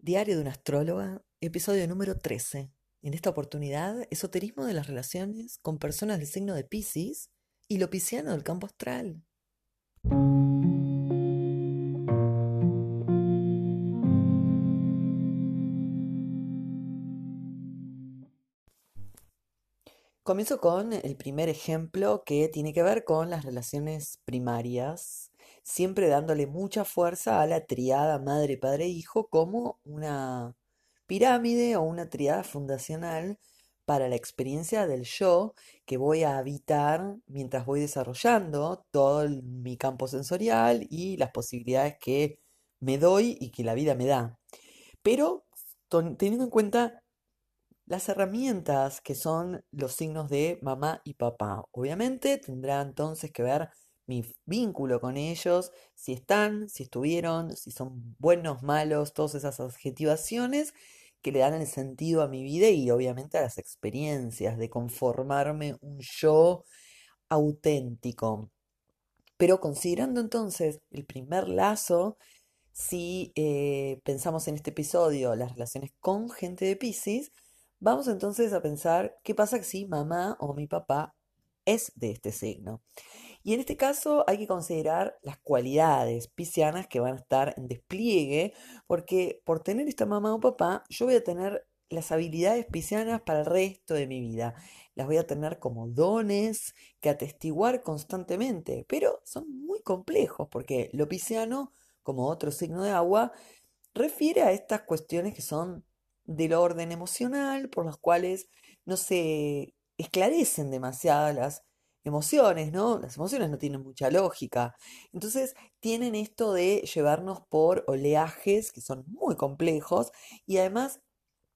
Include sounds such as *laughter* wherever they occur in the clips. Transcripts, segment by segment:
Diario de una astróloga, episodio número 13. En esta oportunidad, esoterismo de las relaciones con personas del signo de Pisces y lo pisciano del campo astral. Comienzo con el primer ejemplo que tiene que ver con las relaciones primarias, siempre dándole mucha fuerza a la triada madre, padre, hijo como una pirámide o una triada fundacional para la experiencia del yo que voy a habitar mientras voy desarrollando todo mi campo sensorial y las posibilidades que me doy y que la vida me da. Pero teniendo en cuenta las herramientas que son los signos de mamá y papá. Obviamente tendrá entonces que ver mi vínculo con ellos, si están, si estuvieron, si son buenos, malos, todas esas adjetivaciones que le dan el sentido a mi vida y obviamente a las experiencias de conformarme un yo auténtico. Pero considerando entonces el primer lazo, si eh, pensamos en este episodio las relaciones con gente de Pisces, Vamos entonces a pensar qué pasa si mamá o mi papá es de este signo. Y en este caso hay que considerar las cualidades piscianas que van a estar en despliegue, porque por tener esta mamá o papá, yo voy a tener las habilidades piscianas para el resto de mi vida. Las voy a tener como dones que atestiguar constantemente, pero son muy complejos, porque lo pisciano, como otro signo de agua, refiere a estas cuestiones que son del orden emocional, por los cuales no se esclarecen demasiado las emociones, ¿no? Las emociones no tienen mucha lógica. Entonces tienen esto de llevarnos por oleajes que son muy complejos y además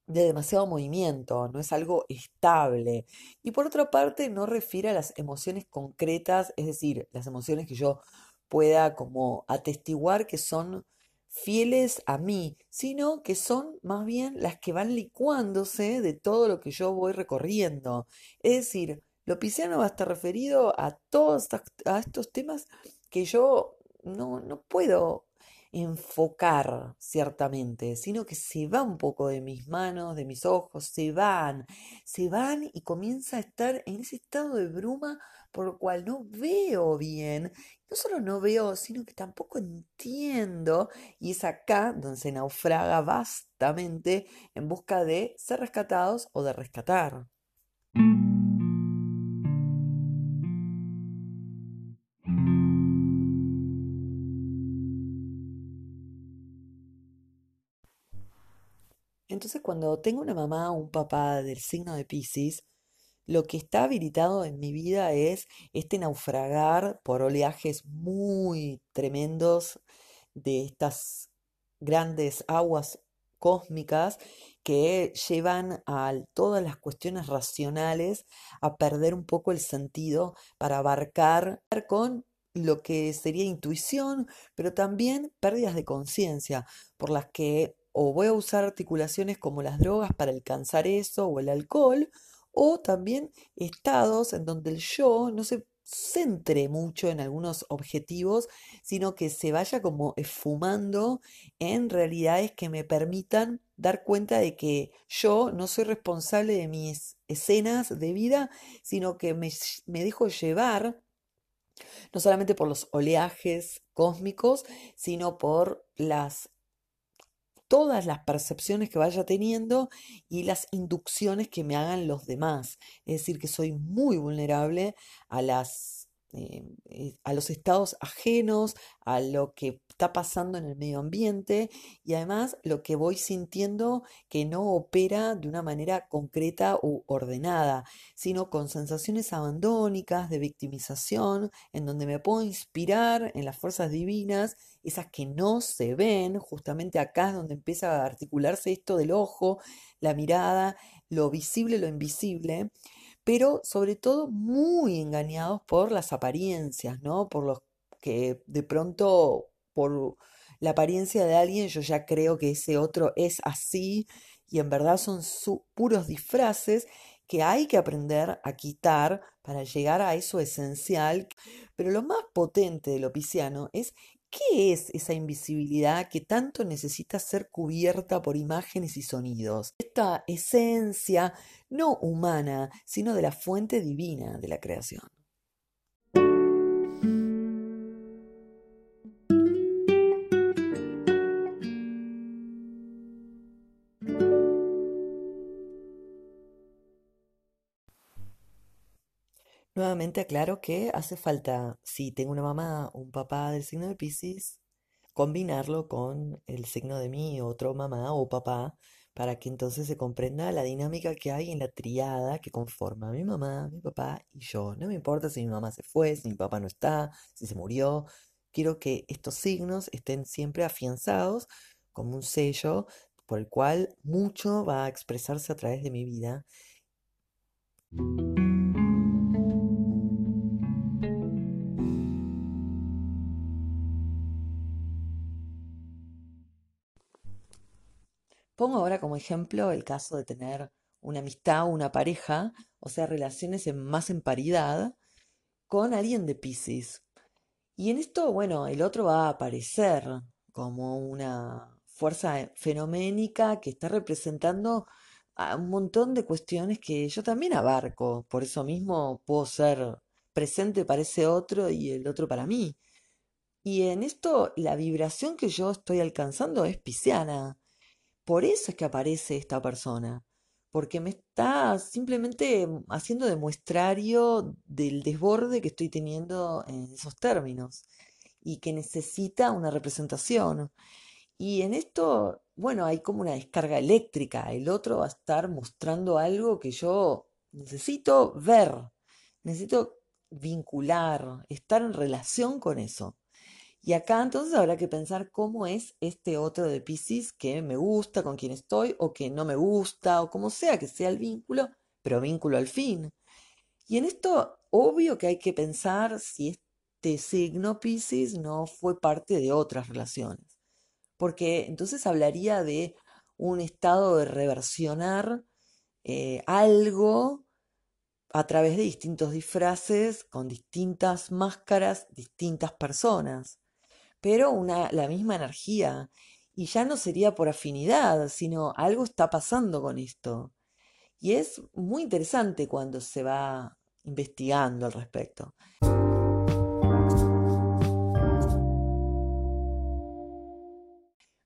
de demasiado movimiento, no es algo estable. Y por otra parte, no refiere a las emociones concretas, es decir, las emociones que yo pueda como atestiguar que son fieles a mí, sino que son más bien las que van licuándose de todo lo que yo voy recorriendo. Es decir, lo pisciano va a estar referido a todos a estos temas que yo no, no puedo enfocar ciertamente, sino que se va un poco de mis manos, de mis ojos, se van, se van y comienza a estar en ese estado de bruma por lo cual no veo bien. No solo no veo, sino que tampoco entiendo. Y es acá donde se naufraga vastamente en busca de ser rescatados o de rescatar. Entonces cuando tengo una mamá o un papá del signo de Pisces, lo que está habilitado en mi vida es este naufragar por oleajes muy tremendos de estas grandes aguas cósmicas que llevan a todas las cuestiones racionales a perder un poco el sentido para abarcar con lo que sería intuición, pero también pérdidas de conciencia, por las que o voy a usar articulaciones como las drogas para alcanzar eso o el alcohol, o también estados en donde el yo no se centre mucho en algunos objetivos, sino que se vaya como esfumando en realidades que me permitan dar cuenta de que yo no soy responsable de mis escenas de vida, sino que me, me dejo llevar no solamente por los oleajes cósmicos, sino por las todas las percepciones que vaya teniendo y las inducciones que me hagan los demás. Es decir, que soy muy vulnerable a las eh, eh, a los estados ajenos, a lo que está pasando en el medio ambiente y además lo que voy sintiendo que no opera de una manera concreta u ordenada, sino con sensaciones abandónicas de victimización, en donde me puedo inspirar en las fuerzas divinas, esas que no se ven, justamente acá es donde empieza a articularse esto del ojo, la mirada, lo visible, lo invisible pero sobre todo muy engañados por las apariencias, ¿no? Por los que de pronto, por la apariencia de alguien, yo ya creo que ese otro es así y en verdad son puros disfraces que hay que aprender a quitar para llegar a eso esencial. Pero lo más potente de lo pisciano es ¿Qué es esa invisibilidad que tanto necesita ser cubierta por imágenes y sonidos? Esta esencia no humana, sino de la fuente divina de la creación. Nuevamente aclaro que hace falta, si tengo una mamá un papá del signo de Piscis, combinarlo con el signo de mi otro mamá o papá para que entonces se comprenda la dinámica que hay en la triada que conforma mi mamá, mi papá y yo. No me importa si mi mamá se fue, si mi papá no está, si se murió. Quiero que estos signos estén siempre afianzados como un sello por el cual mucho va a expresarse a través de mi vida. Pongo ahora como ejemplo el caso de tener una amistad o una pareja, o sea, relaciones más en paridad, con alguien de Pisces. Y en esto, bueno, el otro va a aparecer como una fuerza fenoménica que está representando a un montón de cuestiones que yo también abarco. Por eso mismo puedo ser presente para ese otro y el otro para mí. Y en esto la vibración que yo estoy alcanzando es pisciana. Por eso es que aparece esta persona, porque me está simplemente haciendo demuestrario del desborde que estoy teniendo en esos términos y que necesita una representación. Y en esto, bueno, hay como una descarga eléctrica. El otro va a estar mostrando algo que yo necesito ver, necesito vincular, estar en relación con eso. Y acá entonces habrá que pensar cómo es este otro de Pisces que me gusta, con quien estoy, o que no me gusta, o como sea que sea el vínculo, pero vínculo al fin. Y en esto, obvio que hay que pensar si este signo Pisces no fue parte de otras relaciones. Porque entonces hablaría de un estado de reversionar eh, algo a través de distintos disfraces, con distintas máscaras, distintas personas pero una, la misma energía. Y ya no sería por afinidad, sino algo está pasando con esto. Y es muy interesante cuando se va investigando al respecto.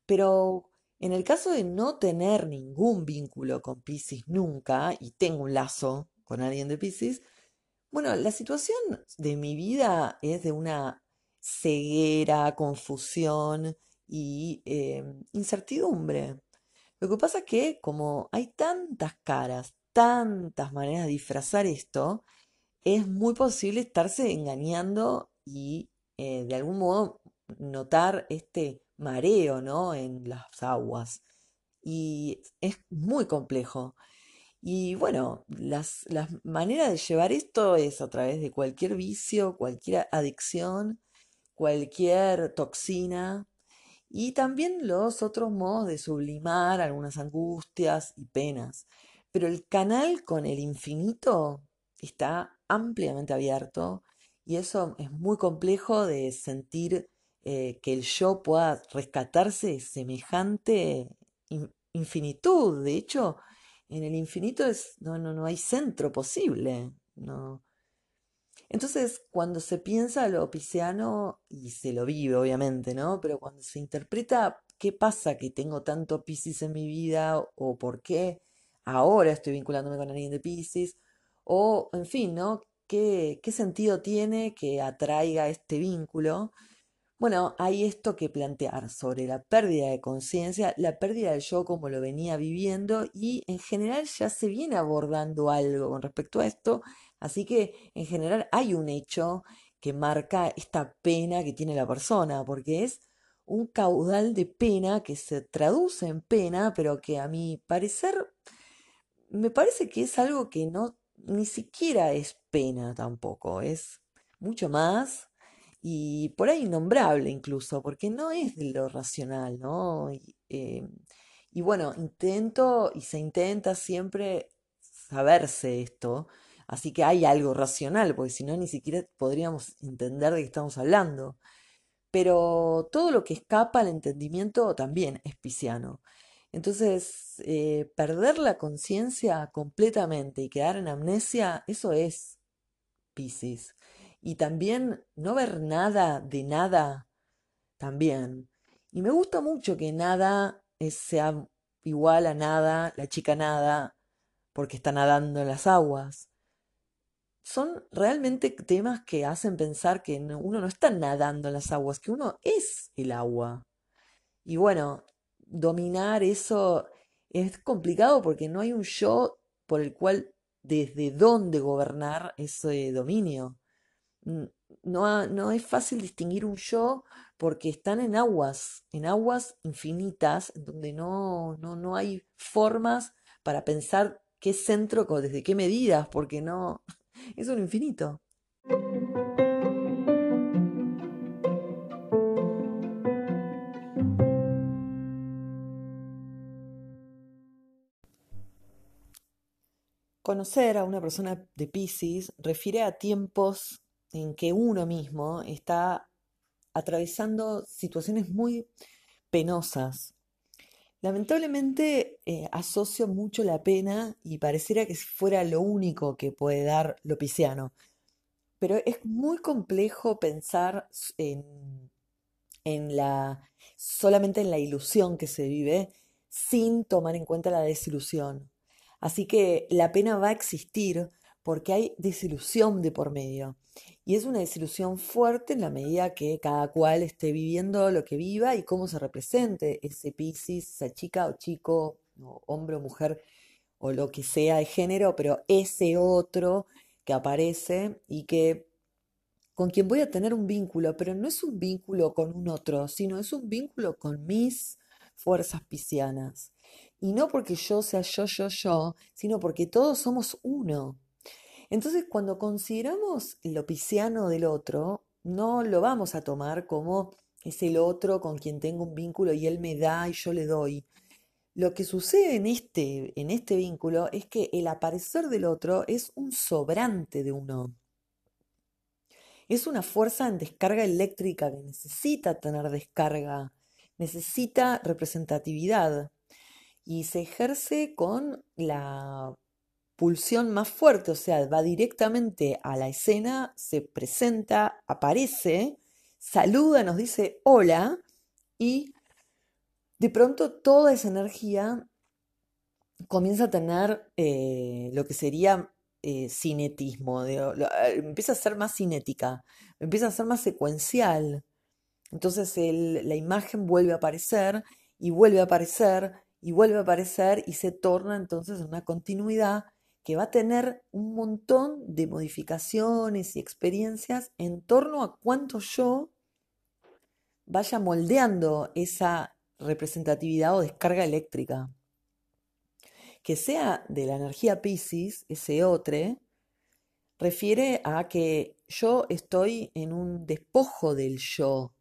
Pero en el caso de no tener ningún vínculo con Pisces nunca, y tengo un lazo con alguien de Pisces, bueno, la situación de mi vida es de una ceguera, confusión y eh, incertidumbre. Lo que pasa es que como hay tantas caras, tantas maneras de disfrazar esto, es muy posible estarse engañando y eh, de algún modo notar este mareo, ¿no? En las aguas. Y es muy complejo. Y bueno, las, las maneras de llevar esto es a través de cualquier vicio, cualquier adicción cualquier toxina y también los otros modos de sublimar algunas angustias y penas. Pero el canal con el infinito está ampliamente abierto y eso es muy complejo de sentir eh, que el yo pueda rescatarse de semejante infinitud. De hecho, en el infinito no, no, no hay centro posible. No, entonces, cuando se piensa lo pisciano, y se lo vive obviamente, ¿no? Pero cuando se interpreta qué pasa que tengo tanto Piscis en mi vida o por qué ahora estoy vinculándome con alguien de Piscis, o en fin, ¿no? ¿Qué, qué sentido tiene que atraiga este vínculo? Bueno, hay esto que plantear sobre la pérdida de conciencia, la pérdida del yo como lo venía viviendo y en general ya se viene abordando algo con respecto a esto Así que en general hay un hecho que marca esta pena que tiene la persona, porque es un caudal de pena que se traduce en pena, pero que a mi parecer me parece que es algo que no ni siquiera es pena tampoco, es mucho más y por ahí innombrable incluso, porque no es de lo racional, ¿no? Y, eh, y bueno, intento y se intenta siempre saberse esto, Así que hay algo racional, porque si no, ni siquiera podríamos entender de qué estamos hablando. pero todo lo que escapa al entendimiento también es pisciano. Entonces, eh, perder la conciencia completamente y quedar en amnesia, eso es Piscis. Y también no ver nada de nada, también. Y me gusta mucho que nada sea igual a nada, la chica nada, porque está nadando en las aguas. Son realmente temas que hacen pensar que uno no está nadando en las aguas, que uno es el agua. Y bueno, dominar eso es complicado porque no hay un yo por el cual desde dónde gobernar ese dominio. No, no es fácil distinguir un yo porque están en aguas, en aguas infinitas, donde no, no, no hay formas para pensar qué centro, desde qué medidas, porque no, es un infinito. Conocer a una persona de Pisces refiere a tiempos en que uno mismo está atravesando situaciones muy penosas. Lamentablemente eh, asocio mucho la pena y pareciera que fuera lo único que puede dar lo pisciano. Pero es muy complejo pensar en, en la, solamente en la ilusión que se vive sin tomar en cuenta la desilusión. Así que la pena va a existir porque hay desilusión de por medio. Y es una desilusión fuerte en la medida que cada cual esté viviendo lo que viva y cómo se represente ese Piscis, esa chica o chico, o hombre o mujer, o lo que sea de género, pero ese otro que aparece y que con quien voy a tener un vínculo, pero no es un vínculo con un otro, sino es un vínculo con mis fuerzas piscianas. Y no porque yo sea yo, yo, yo, sino porque todos somos uno. Entonces, cuando consideramos lo pisciano del otro, no lo vamos a tomar como es el otro con quien tengo un vínculo y él me da y yo le doy. Lo que sucede en este, en este vínculo es que el aparecer del otro es un sobrante de uno. Es una fuerza en descarga eléctrica que necesita tener descarga, necesita representatividad y se ejerce con la pulsión más fuerte, o sea, va directamente a la escena, se presenta, aparece, saluda, nos dice hola y de pronto toda esa energía comienza a tener eh, lo que sería eh, cinetismo, empieza a ser más cinética, empieza a ser más secuencial. Entonces la imagen vuelve a aparecer y vuelve a aparecer y vuelve a aparecer y se torna entonces una continuidad que va a tener un montón de modificaciones y experiencias en torno a cuánto yo vaya moldeando esa representatividad o descarga eléctrica. Que sea de la energía Pisces, ese otro, refiere a que yo estoy en un despojo del yo.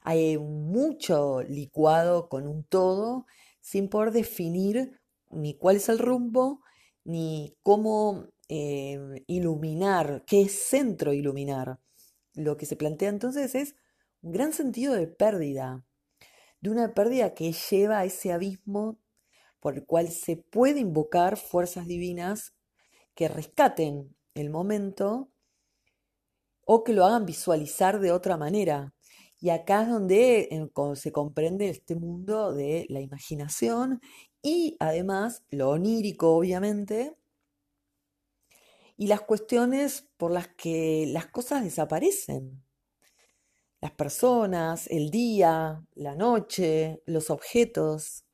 Hay mucho licuado con un todo sin poder definir ni cuál es el rumbo, ni cómo eh, iluminar, qué centro iluminar. Lo que se plantea entonces es un gran sentido de pérdida, de una pérdida que lleva a ese abismo por el cual se puede invocar fuerzas divinas que rescaten el momento o que lo hagan visualizar de otra manera. Y acá es donde eh, se comprende este mundo de la imaginación y además lo onírico, obviamente, y las cuestiones por las que las cosas desaparecen. Las personas, el día, la noche, los objetos,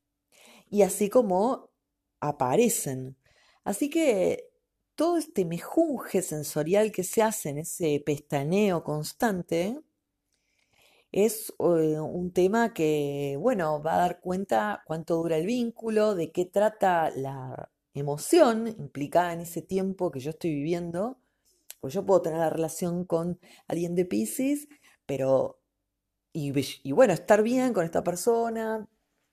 y así como aparecen. Así que todo este mejunje sensorial que se hace en ese pestaneo constante, es eh, un tema que, bueno, va a dar cuenta cuánto dura el vínculo, de qué trata la emoción implicada en ese tiempo que yo estoy viviendo. Pues yo puedo tener la relación con alguien de Pisces, pero, y, bueno, estar bien con esta persona,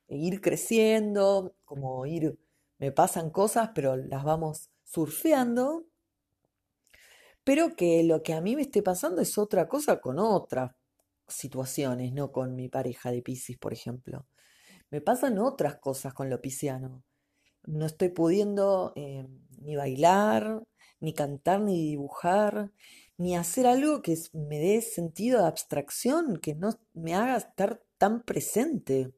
e ir creciendo, como ir, me pasan cosas, pero las vamos surfeando, pero que lo que a mí me esté pasando es otra cosa con otra situaciones, no con mi pareja de Piscis, por ejemplo. Me pasan otras cosas con lo pisciano. No estoy pudiendo eh, ni bailar, ni cantar, ni dibujar, ni hacer algo que me dé sentido de abstracción, que no me haga estar tan presente.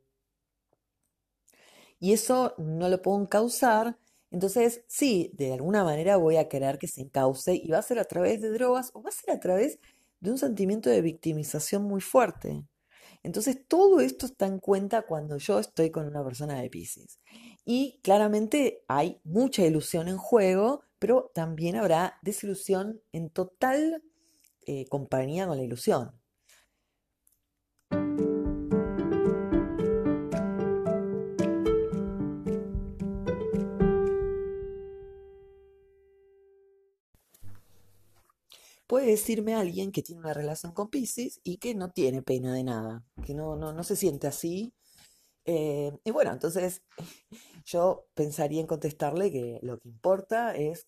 Y eso no lo puedo encauzar. Entonces, sí, de alguna manera voy a querer que se encauce y va a ser a través de drogas o va a ser a través de un sentimiento de victimización muy fuerte. Entonces, todo esto está en cuenta cuando yo estoy con una persona de Pisces. Y claramente hay mucha ilusión en juego, pero también habrá desilusión en total eh, compañía con la ilusión. Puede decirme alguien que tiene una relación con Pisces y que no tiene pena de nada, que no, no, se siente así. Eh, y bueno, entonces *laughs* yo pensaría en contestarle que lo que importa es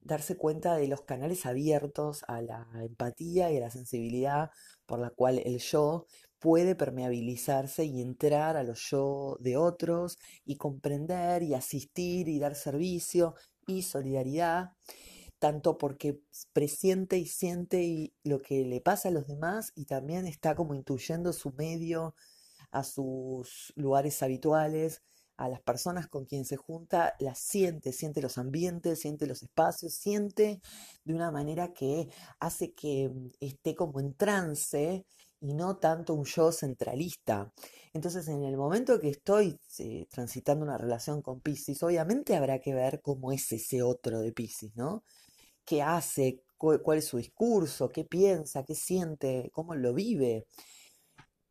darse cuenta de los canales abiertos a la empatía y a la sensibilidad por la cual el yo puede permeabilizarse y entrar a los yo de otros y comprender y asistir y dar servicio y solidaridad tanto porque presiente y siente lo que le pasa a los demás y también está como intuyendo su medio, a sus lugares habituales, a las personas con quien se junta, las siente, siente los ambientes, siente los espacios, siente de una manera que hace que esté como en trance y no tanto un yo centralista. Entonces, en el momento que estoy eh, transitando una relación con Pisces, obviamente habrá que ver cómo es ese otro de Pisces, ¿no? Qué hace, cuál es su discurso, qué piensa, qué siente, cómo lo vive.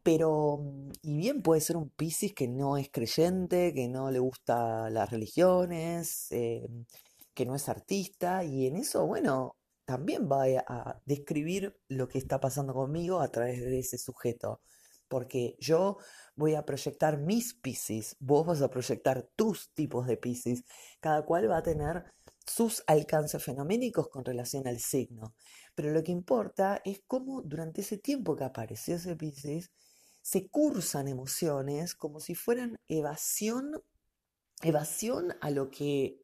Pero, mm, y bien puede ser un Piscis que no es creyente, que no le gusta las religiones, eh, que no es artista, y en eso, bueno, también va a describir lo que está pasando conmigo a través de ese sujeto. Porque yo voy a proyectar mis Piscis, vos vas a proyectar tus tipos de Piscis. Cada cual va a tener sus alcances fenoménicos con relación al signo. Pero lo que importa es cómo durante ese tiempo que apareció ese Pisces se cursan emociones como si fueran evasión, evasión a lo que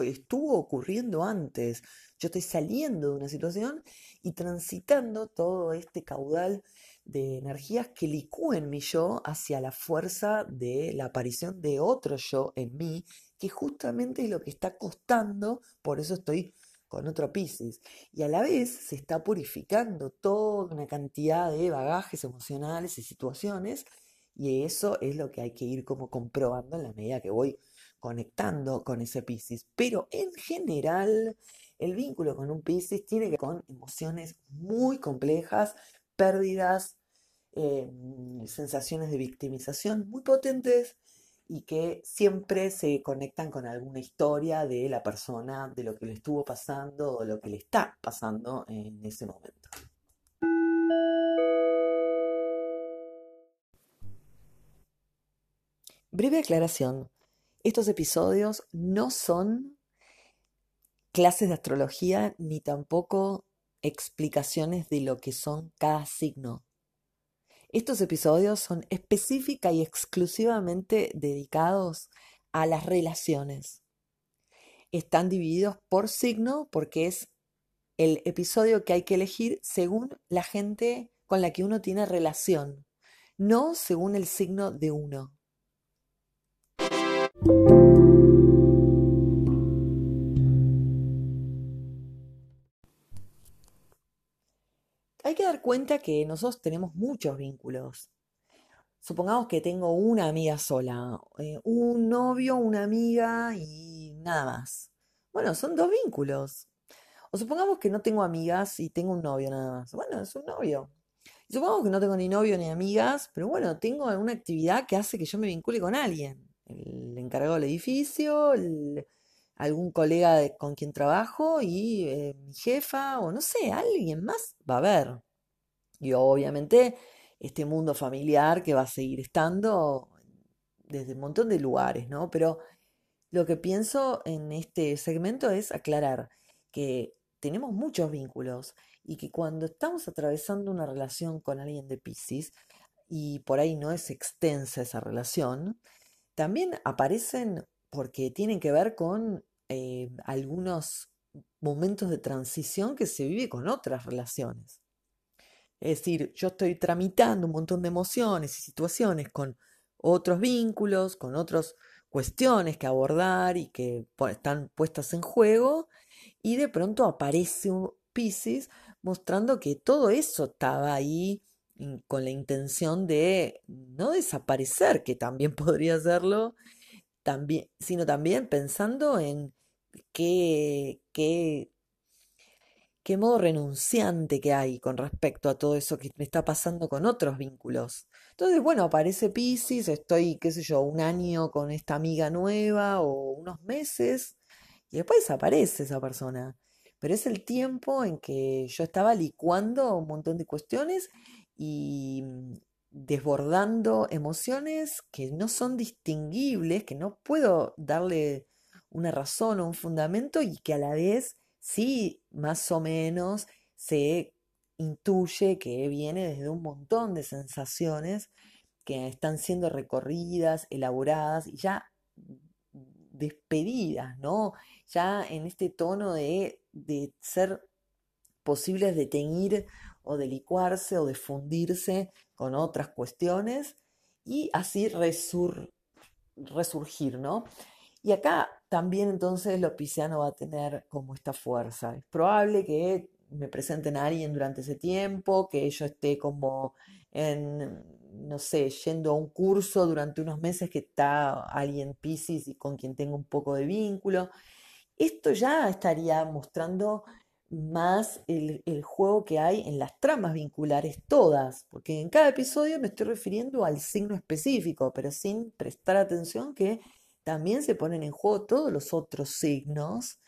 estuvo ocurriendo antes. Yo estoy saliendo de una situación y transitando todo este caudal de energías que licúen mi yo hacia la fuerza de la aparición de otro yo en mí que justamente es lo que está costando, por eso estoy con otro Pisces. Y a la vez se está purificando toda una cantidad de bagajes emocionales y situaciones, y eso es lo que hay que ir como comprobando en la medida que voy conectando con ese Pisces. Pero en general, el vínculo con un Pisces tiene que ver con emociones muy complejas, pérdidas, eh, sensaciones de victimización muy potentes y que siempre se conectan con alguna historia de la persona, de lo que le estuvo pasando o lo que le está pasando en ese momento. Breve aclaración. Estos episodios no son clases de astrología ni tampoco explicaciones de lo que son cada signo. Estos episodios son específica y exclusivamente dedicados a las relaciones. Están divididos por signo porque es el episodio que hay que elegir según la gente con la que uno tiene relación, no según el signo de uno. Cuenta que nosotros tenemos muchos vínculos. Supongamos que tengo una amiga sola, eh, un novio, una amiga y nada más. Bueno, son dos vínculos. O supongamos que no tengo amigas y tengo un novio nada más. Bueno, es un novio. Y supongamos que no tengo ni novio ni amigas, pero bueno, tengo alguna actividad que hace que yo me vincule con alguien. El encargado del edificio, algún colega con quien trabajo y eh, mi jefa o no sé, alguien más va a haber. Y obviamente este mundo familiar que va a seguir estando desde un montón de lugares, ¿no? Pero lo que pienso en este segmento es aclarar que tenemos muchos vínculos y que cuando estamos atravesando una relación con alguien de Pisces y por ahí no es extensa esa relación, también aparecen porque tienen que ver con eh, algunos momentos de transición que se vive con otras relaciones. Es decir, yo estoy tramitando un montón de emociones y situaciones con otros vínculos, con otras cuestiones que abordar y que están puestas en juego, y de pronto aparece un Pisces mostrando que todo eso estaba ahí con la intención de no desaparecer, que también *laughs* podría hacerlo, también, sino también pensando en qué, qué, qué modo renunciante que hay con respecto a todo eso que me está pasando con otros vínculos. Entonces, bueno, aparece Pisces, estoy, qué sé yo, un año con esta amiga nueva o unos meses, y después desaparece esa persona. Pero es el tiempo en que yo estaba licuando un montón de cuestiones y mm, desbordando emociones que no son distinguibles, que no puedo darle una razón o un fundamento y que a la vez sí, más o menos, se intuye que viene desde un montón de sensaciones que están siendo recorridas, elaboradas y ya despedidas, ¿no? Ya en este tono de, de ser posibles de teñir o de licuarse o de fundirse con otras cuestiones y así resurgir, ¿no? Y acá también entonces lo pisciano va a tener como esta fuerza. Es probable que me presenten a alguien durante ese tiempo, que yo esté como en, no sé, yendo a un curso durante unos meses que está alguien Pisces y con quien tengo un poco de vínculo. Esto ya estaría mostrando más el, el, juego que hay en las tramas vinculares todas, porque en cada episodio me estoy refiriendo al signo específico, pero sin prestar atención que también se ponen en juego todos los otros signos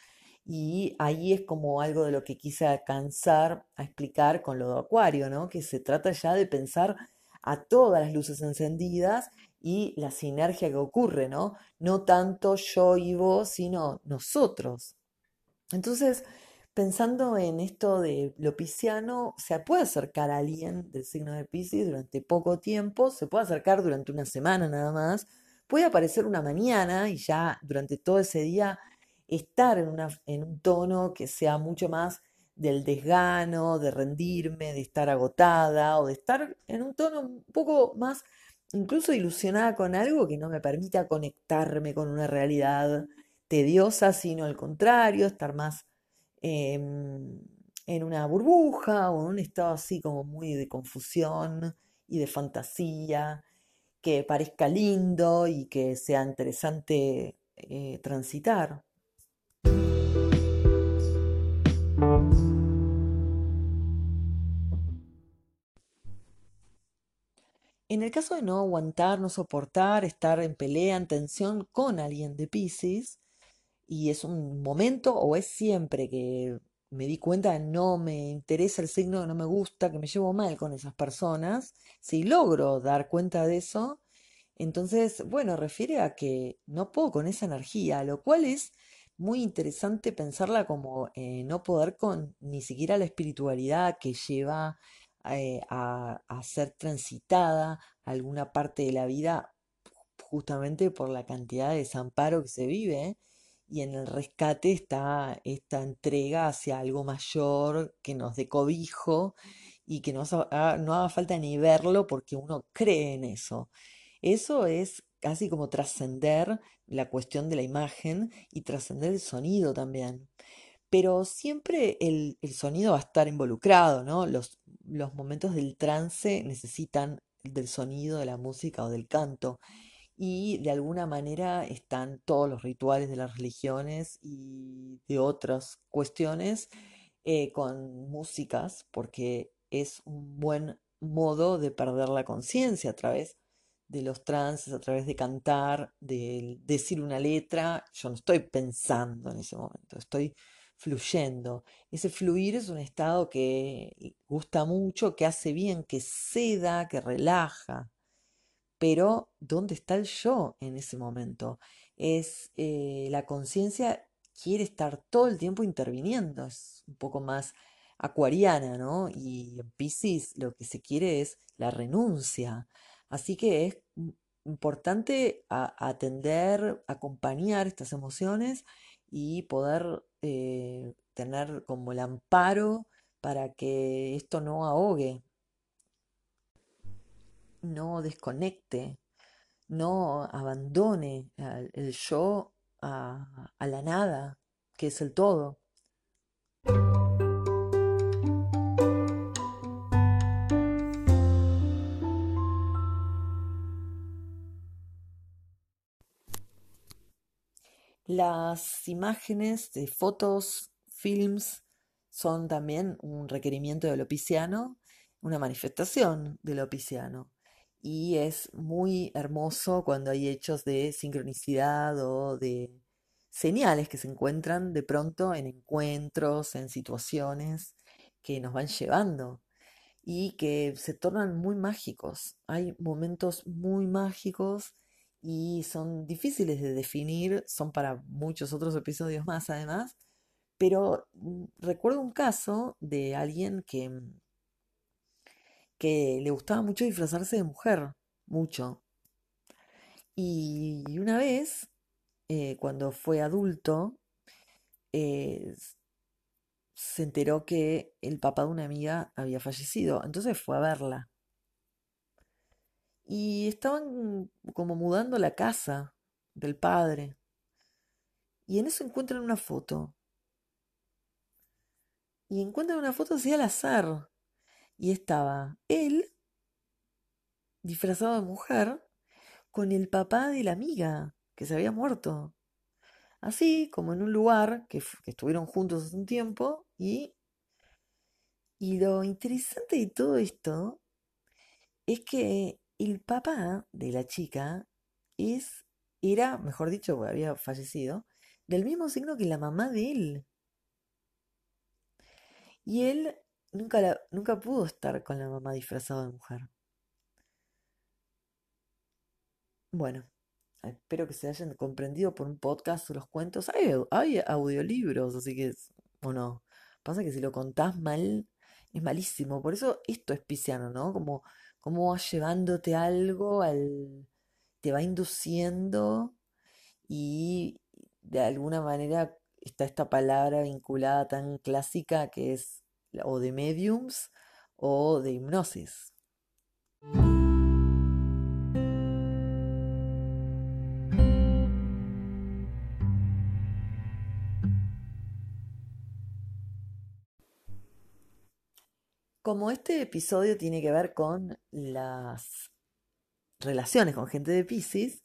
y ahí es como algo de lo que quise alcanzar a explicar con lo de Acuario, ¿no? Que se trata ya de pensar a todas las luces encendidas y la sinergia que ocurre, ¿no? No tanto yo y vos, sino nosotros. Entonces, pensando en esto de lo pisciano, se puede acercar a alguien del signo de Pisces durante poco tiempo, se puede acercar durante una semana nada más, puede aparecer una mañana y ya durante todo ese día estar en, un tono que sea mucho más del desgano, de rendirme, de estar agotada o de estar en un tono un poco más incluso ilusionada con algo que no me permita conectarme con una realidad tediosa, sino al contrario, estar más em, en una burbuja o en un estado así como muy de confusión y de fantasía que parezca lindo y que sea interesante eh, transitar. En el caso de no aguantar, no soportar, estar en pelea, en tensión con alguien de Pisces, y es un momento o es siempre que me di cuenta no me interesa el signo, que no me gusta, que me llevo mal con esas personas, si logro dar cuenta de eso, entonces, bueno, refiere a que no puedo con esa energía, lo cual es muy interesante pensarla como eh, no poder con ni siquiera la espiritualidad que lleva eh, a ser transitada alguna parte de la vida justamente por la cantidad de desamparo que se vive y en el rescate está esta entrega hacia algo mayor que nos dé cobijo y que no, no haga falta ni verlo porque uno cree en eso. Eso es casi como trascender la cuestión de la imagen y trascender el sonido también. Pero siempre el, sonido va a estar involucrado, ¿no? Los, los momentos del trance necesitan del sonido, de la música o del canto y de alguna manera están todos los rituales de las religiones y de otras cuestiones eh, con músicas, porque es un buen modo de perder la conciencia a través de los trances, a través de cantar, de decir una letra. Yo no estoy pensando en ese momento, estoy fluyendo. Ese fluir es un estado que gusta mucho, que hace bien, que ceda, que relaja pero ¿dónde está el yo en ese momento? Es eh, la conciencia quiere estar todo el tiempo interviniendo, es un poco más acuariana, ¿no? Y en Piscis lo que se quiere es la renuncia. Así que es importante atender, acompañar estas emociones y poder eh, tener como el amparo para que esto no ahogue, no desconecte, no abandone el yo a, la nada, que es el todo. Las imágenes de fotos, films, son también un requerimiento de lo pisciano, una manifestación de lo pisciano. Y es muy hermoso cuando hay hechos de sincronicidad o de señales que se encuentran de pronto en encuentros, en situaciones que nos van llevando y que se tornan muy mágicos. Hay momentos muy mágicos y son difíciles de definir, son para muchos otros episodios más además, pero mm, recuerdo un caso de alguien que, mm, que le gustaba mucho disfrazarse de mujer, mucho. Y una vez, eh, cuando fue adulto, eh, se enteró que el papá de una amiga había fallecido, entonces fue a verla. Y estaban como mudando la casa del padre. Y en eso encuentran una foto. Y encuentran una foto así al azar. Y estaba él, disfrazado de mujer, con el papá de la amiga que se había muerto. Así como en un lugar que, estuvieron juntos hace un tiempo. Y, y lo interesante de todo esto es que el papá de la chica es, era, mejor dicho, había fallecido, del mismo signo que la mamá de él. Y él nunca, nunca pudo estar con la mamá disfrazada de mujer. Bueno, espero que se hayan comprendido por un podcast los cuentos. Hay, audiolibros, así que, bueno, pasa que si lo contás mal, es malísimo. Por eso esto es pisciano, ¿no? Como cómo va llevándote algo, al, te va induciendo y de alguna manera está esta palabra vinculada tan clásica que es o de mediums o de hipnosis. Como este episodio tiene que ver con las relaciones con gente de Pisces,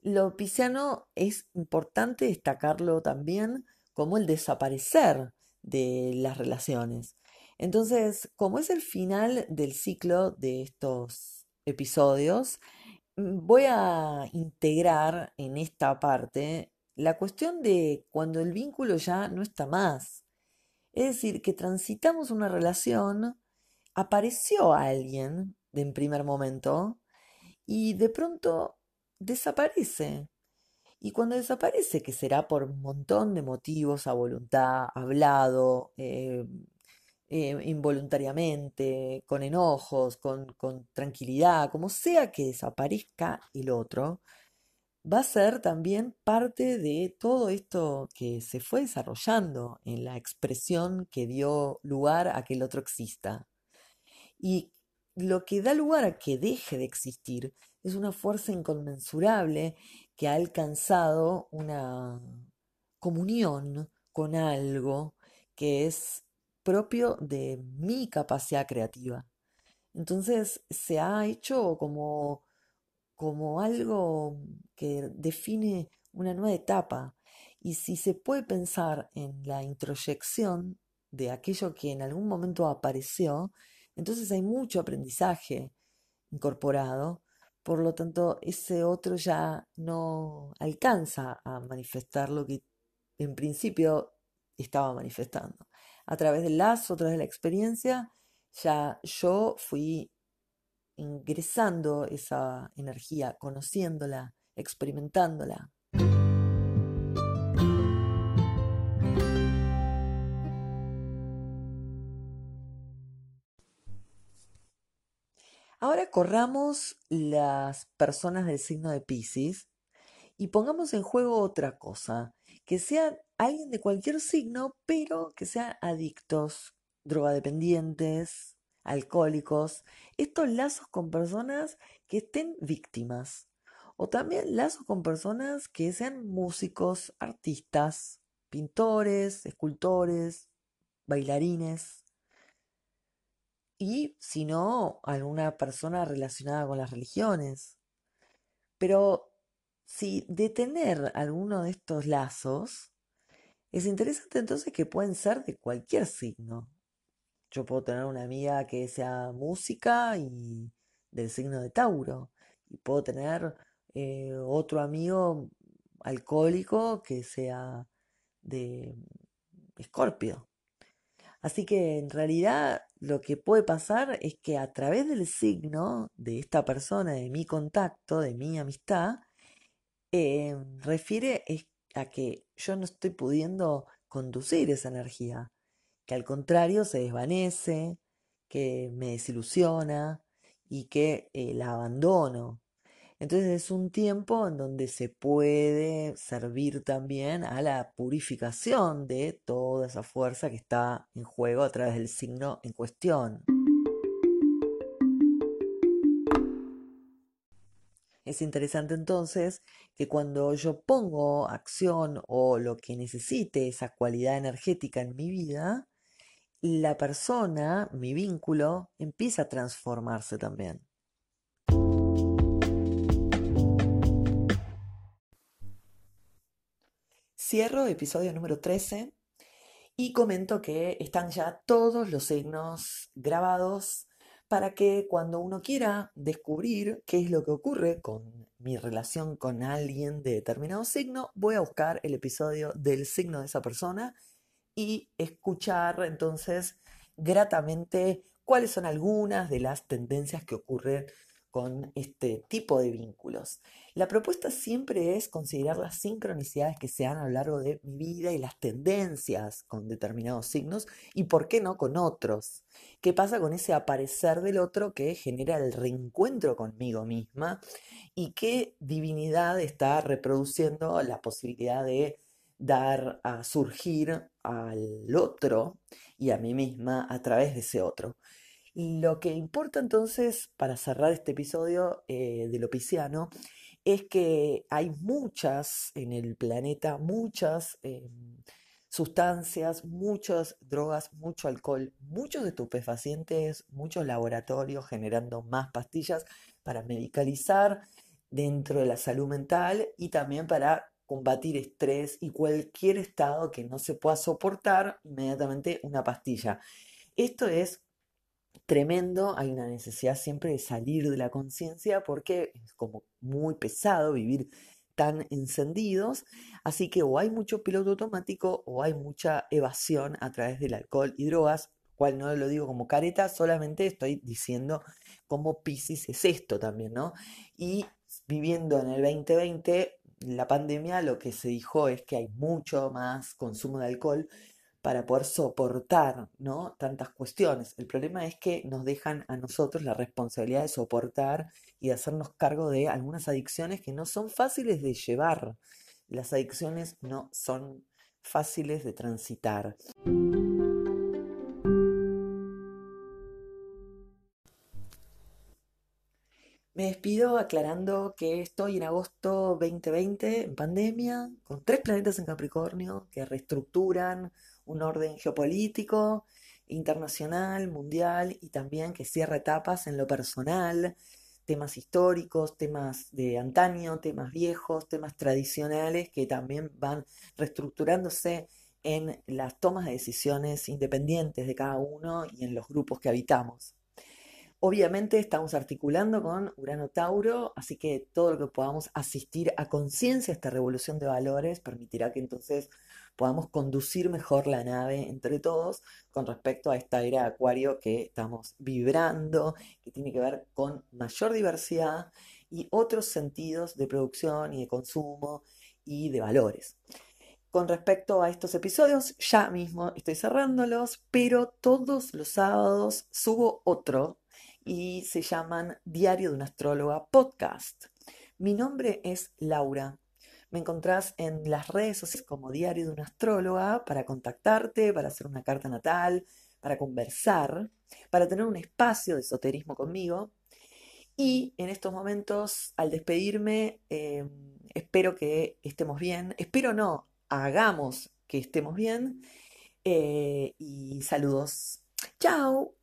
lo pisciano es importante destacarlo también como el desaparecer de las relaciones. Entonces, como es el final del ciclo de estos episodios, mm, voy a integrar en esta parte la cuestión de cuando el vínculo ya no está más. Es decir, que transitamos una relación apareció alguien de en primer momento y de pronto desaparece. Y cuando desaparece, que será por un montón de motivos, a voluntad, hablado, eh, eh, involuntariamente, con enojos, con, con tranquilidad, como sea que desaparezca el otro, va a ser también parte de todo esto que se fue desarrollando en la expresión que dio lugar a que el otro exista. Y lo que da lugar a que deje de existir es una fuerza inconmensurable que ha alcanzado una comunión con algo que es propio de mi capacidad creativa. Entonces se ha hecho como, como algo que define una nueva etapa. Y si se puede pensar en la introyección de aquello que en algún momento apareció, entonces hay mucho aprendizaje incorporado, por lo tanto ese otro ya no alcanza a manifestar lo que en principio estaba manifestando a través de las otras de la experiencia, ya yo fui ingresando esa energía, conociéndola, experimentándola. Ahora corramos las personas del signo de Pisces y pongamos en juego otra cosa, que sean alguien de cualquier signo, pero que sean adictos, drogadependientes, alcohólicos, estos lazos con personas que estén víctimas, o también lazos con personas que sean músicos, artistas, pintores, escultores, bailarines, y si no, alguna persona relacionada con las religiones. Pero si detener alguno de estos lazos, es interesante entonces que pueden ser de cualquier signo. Yo puedo tener una amiga que sea música y del signo de Tauro. Y puedo tener eh, otro amigo alcohólico que sea de Escorpio. Así que en realidad lo que puede pasar es que a través del signo de esta persona, de mi contacto, de mi amistad, eh, refiere a que yo no estoy pudiendo conducir esa energía, que al contrario se desvanece, que me desilusiona y que eh, la abandono. Entonces es un tiempo en donde se puede servir también a la purificación de toda esa fuerza que está en juego a través del signo en cuestión. Es interesante entonces que cuando yo pongo acción o lo que necesite esa cualidad energética en mi vida, la persona, mi vínculo, empieza a transformarse también. Cierro episodio número 13 y comento que están ya todos los signos grabados para que cuando uno quiera descubrir qué es lo que ocurre con mi relación con alguien de determinado signo, voy a buscar el episodio del signo de esa persona y escuchar entonces gratamente cuáles son algunas de las tendencias que ocurren con este tipo de vínculos. La propuesta siempre es considerar las sincronicidades que se dan a lo largo de mi vida y las tendencias con determinados signos y por qué no con otros. ¿Qué pasa con ese aparecer del otro que genera el reencuentro conmigo misma y qué divinidad está reproduciendo la posibilidad de dar a surgir al otro y a mí misma a través de ese otro? Lo que importa entonces, para cerrar este episodio eh, de lo pisciano, es que hay muchas en el planeta, muchas eh, sustancias, muchas drogas, mucho alcohol, muchos estupefacientes, muchos laboratorios generando más pastillas para medicalizar dentro de la salud mental y también para combatir estrés y cualquier estado que no se pueda soportar, inmediatamente una pastilla. Esto es tremendo, hay una necesidad siempre de salir de la conciencia porque es como muy pesado vivir tan encendidos, así que o hay mucho piloto automático o hay mucha evasión a través del alcohol y drogas, cual no lo digo como careta, solamente estoy diciendo cómo Pisces es esto también, ¿no? Y viviendo en el 2020, la pandemia, lo que se dijo es que hay mucho más consumo de alcohol para poder soportar ¿no? tantas cuestiones. El problema es que nos dejan a nosotros la responsabilidad de soportar y de hacernos cargo de algunas adicciones que no son fáciles de llevar. Las adicciones no son fáciles de transitar. Me despido aclarando que estoy en agosto 2020 en pandemia, con tres planetas en Capricornio que reestructuran un orden geopolítico, internacional, mundial y también que cierra etapas en lo personal, temas históricos, temas de antaño, temas viejos, temas tradicionales que también van reestructurándose en las tomas de decisiones independientes de cada uno y en los grupos que habitamos. Obviamente estamos articulando con Urano Tauro, así que todo lo que podamos asistir a conciencia esta revolución de valores permitirá que entonces podamos conducir mejor la nave entre todos con respecto a esta era de Acuario que estamos vibrando, que tiene que ver con mayor diversidad y otros sentidos de producción y de consumo y de valores. Con respecto a estos episodios, ya mismo estoy cerrándolos, pero todos los sábados subo otro y se llaman Diario de una Astróloga Podcast. Mi nombre es Laura. Me encontrás en las redes sociales como Diario de una Astróloga para contactarte, para hacer una carta natal, para conversar, para tener un espacio de esoterismo conmigo. Y en estos momentos, al despedirme, em, espero que estemos bien. Espero no, hagamos que estemos bien. Eh, y saludos. Chao.